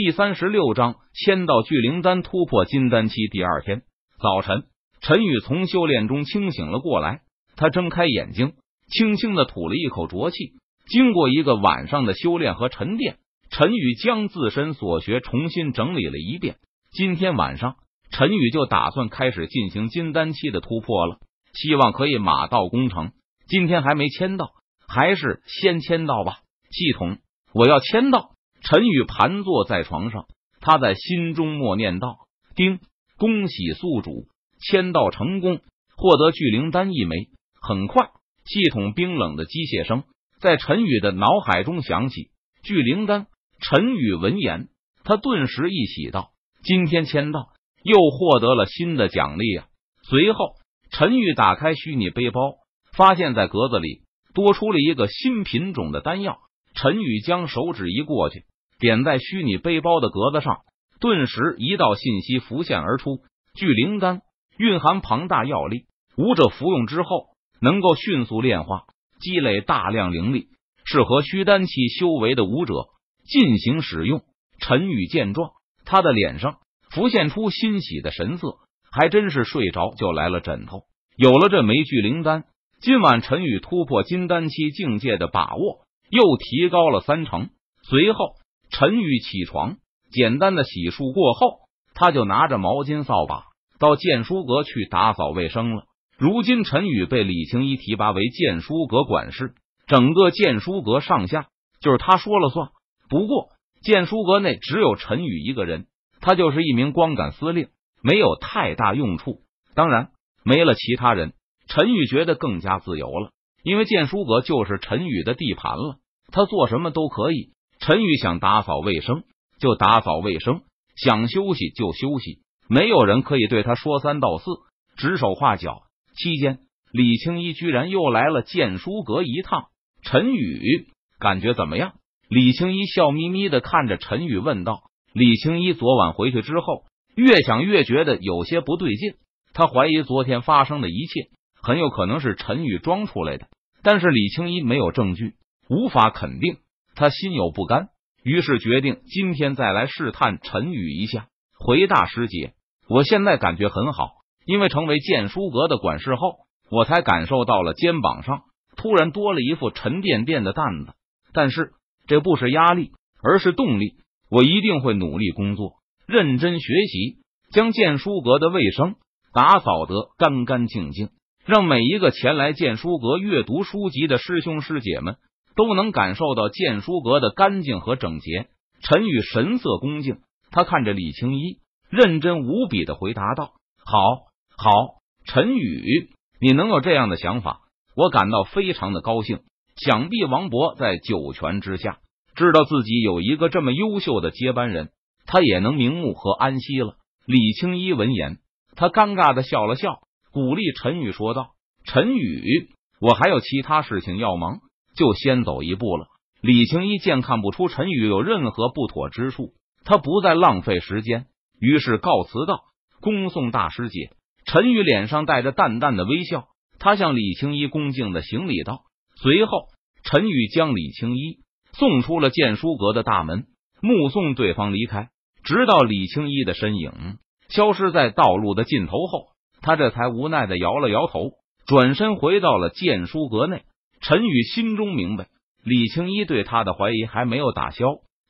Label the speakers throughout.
Speaker 1: 第三十六章签到聚灵丹突破金丹期。第二天早晨，陈宇从修炼中清醒了过来，他睁开眼睛，轻轻的吐了一口浊气。经过一个晚上的修炼和沉淀，陈宇将自身所学重新整理了一遍。今天晚上，陈宇就打算开始进行金丹期的突破了，希望可以马到功成。今天还没签到，还是先签到吧。系统，我要签到。陈宇盘坐在床上，他在心中默念道：“丁，恭喜宿主签到成功，获得聚灵丹一枚。”很快，系统冰冷的机械声在陈宇的脑海中响起。聚灵丹。陈宇闻言，他顿时一喜道：“今天签到，又获得了新的奖励啊！”随后，陈宇打开虚拟背包，发现在格子里多出了一个新品种的丹药。陈宇将手指一过去。点在虚拟背包的格子上，顿时一道信息浮现而出：聚灵丹蕴含庞大药力，武者服用之后能够迅速炼化，积累大量灵力，适合虚丹期修为的武者进行使用。陈宇见状，他的脸上浮现出欣喜的神色，还真是睡着就来了枕头。有了这枚聚灵丹，今晚陈宇突破金丹期境界的把握又提高了三成。随后。陈宇起床，简单的洗漱过后，他就拿着毛巾、扫把到剑书阁去打扫卫生了。如今，陈宇被李青衣提拔为剑书阁管事，整个剑书阁上下就是他说了算。不过，剑书阁内只有陈宇一个人，他就是一名光杆司令，没有太大用处。当然，没了其他人，陈宇觉得更加自由了，因为剑书阁就是陈宇的地盘了，他做什么都可以。陈宇想打扫卫生就打扫卫生，想休息就休息，没有人可以对他说三道四、指手画脚。期间，李青衣居然又来了剑书阁一趟。陈宇感觉怎么样？李青衣笑眯眯的看着陈宇问道。李青衣昨晚回去之后，越想越觉得有些不对劲，他怀疑昨天发生的一切很有可能是陈宇装出来的，但是李青衣没有证据，无法肯定。他心有不甘，于是决定今天再来试探陈宇一下。回大师姐，我现在感觉很好，因为成为剑书阁的管事后，我才感受到了肩膀上突然多了一副沉甸甸的担子。但是这不是压力，而是动力。我一定会努力工作，认真学习，将剑书阁的卫生打扫得干干净净，让每一个前来剑书阁阅读书籍的师兄师姐们。都能感受到剑书阁的干净和整洁。陈宇神色恭敬，他看着李青衣，认真无比的回答道：“好，好，陈宇，你能有这样的想法，我感到非常的高兴。想必王博在九泉之下，知道自己有一个这么优秀的接班人，他也能瞑目和安息了。”李青衣闻言，他尴尬的笑了笑，鼓励陈宇说道：“陈宇，我还有其他事情要忙。”就先走一步了。李青一见看不出陈宇有任何不妥之处，他不再浪费时间，于是告辞道：“恭送大师姐。”陈宇脸上带着淡淡的微笑，他向李青一恭敬的行礼道。随后，陈宇将李青一送出了剑书阁的大门，目送对方离开，直到李青一的身影消失在道路的尽头后，他这才无奈的摇了摇头，转身回到了剑书阁内。陈宇心中明白，李青衣对他的怀疑还没有打消。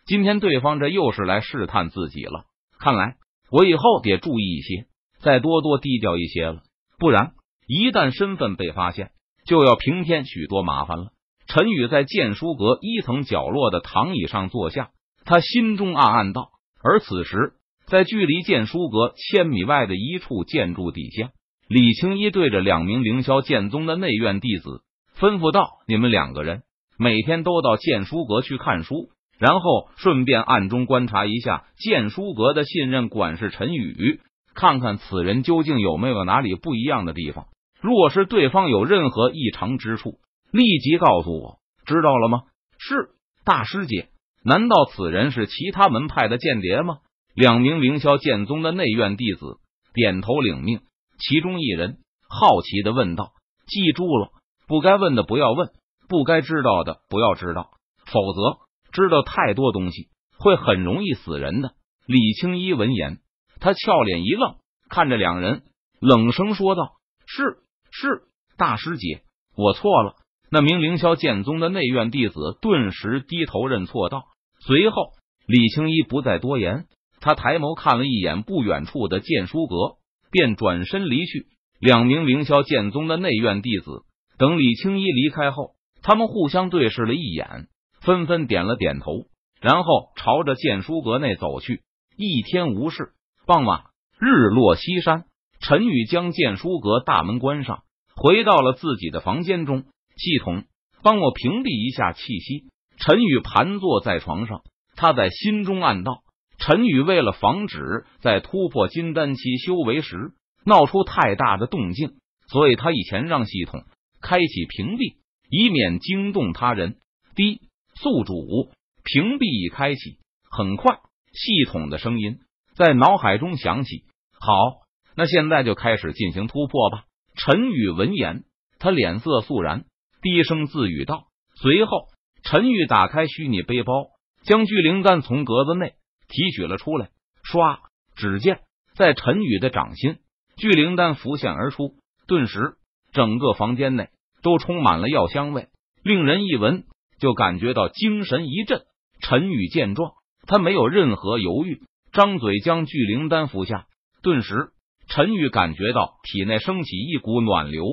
Speaker 1: 今天对方这又是来试探自己了，看来我以后得注意一些，再多多低调一些了，不然一旦身份被发现，就要平添许多麻烦了。陈宇在剑书阁一层角落的躺椅上坐下，他心中暗暗道。而此时，在距离剑书阁千米外的一处建筑底下，李青一对着两名凌霄剑宗的内院弟子。吩咐道：“你们两个人每天都到剑书阁去看书，然后顺便暗中观察一下剑书阁的信任管事陈宇，看看此人究竟有没有哪里不一样的地方。若是对方有任何异常之处，立即告诉我，知道了吗？”是大师姐。难道此人是其他门派的间谍吗？两名凌霄剑宗的内院弟子点头领命，其中一人好奇的问道：“记住了。”不该问的不要问，不该知道的不要知道，否则知道太多东西会很容易死人的。李青衣闻言，他俏脸一愣，看着两人，冷声说道：“是是，大师姐，我错了。”那名凌霄剑宗的内院弟子顿时低头认错道。随后，李青衣不再多言，他抬眸看了一眼不远处的剑书阁，便转身离去。两名凌霄剑宗的内院弟子等李青衣离开后，他们互相对视了一眼，纷纷点了点头，然后朝着剑书阁内走去。一天无事，傍晚日落西山，陈宇将剑书阁大门关上，回到了自己的房间中。系统，帮我屏蔽一下气息。陈宇盘坐在床上，他在心中暗道：陈宇为了防止在突破金丹期修为时闹出太大的动静，所以他以前让系统开启屏蔽，以免惊动他人。滴，宿主屏蔽已开启。很快，系统的声音在脑海中响起：好，那现在就开始进行突破吧。陈宇闻言，他脸色肃然。低声自语道，随后陈宇打开虚拟背包，将聚灵丹从格子内提取了出来。唰，只见在陈宇的掌心，聚灵丹浮现而出，顿时整个房间内都充满了药香味，令人一闻就感觉到精神一振。陈宇见状，他没有任何犹豫，张嘴将聚灵丹服下。顿时，陈宇感觉到体内升起一股暖流，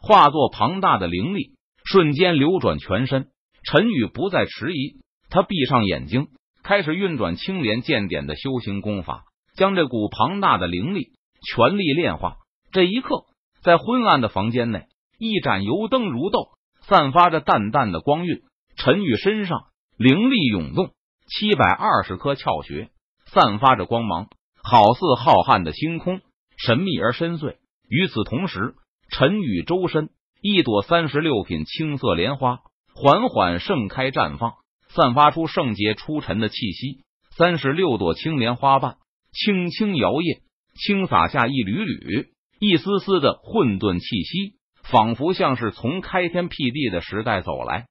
Speaker 1: 化作庞大的灵力。瞬间流转全身，陈宇不再迟疑，他闭上眼睛，开始运转青莲剑典的修行功法，将这股庞大的灵力全力炼化。这一刻，在昏暗的房间内，一盏油灯如豆，散发着淡淡的光晕。陈宇身上灵力涌动，七百二十颗窍穴散发着光芒，好似浩瀚的星空，神秘而深邃。与此同时，陈宇周身。一朵三十六品青色莲花缓缓盛开绽放，散发出圣洁出尘的气息。三十六朵青莲花瓣轻轻摇曳，轻洒下一缕缕、一丝丝的混沌气息，仿佛像是从开天辟地的时代走来。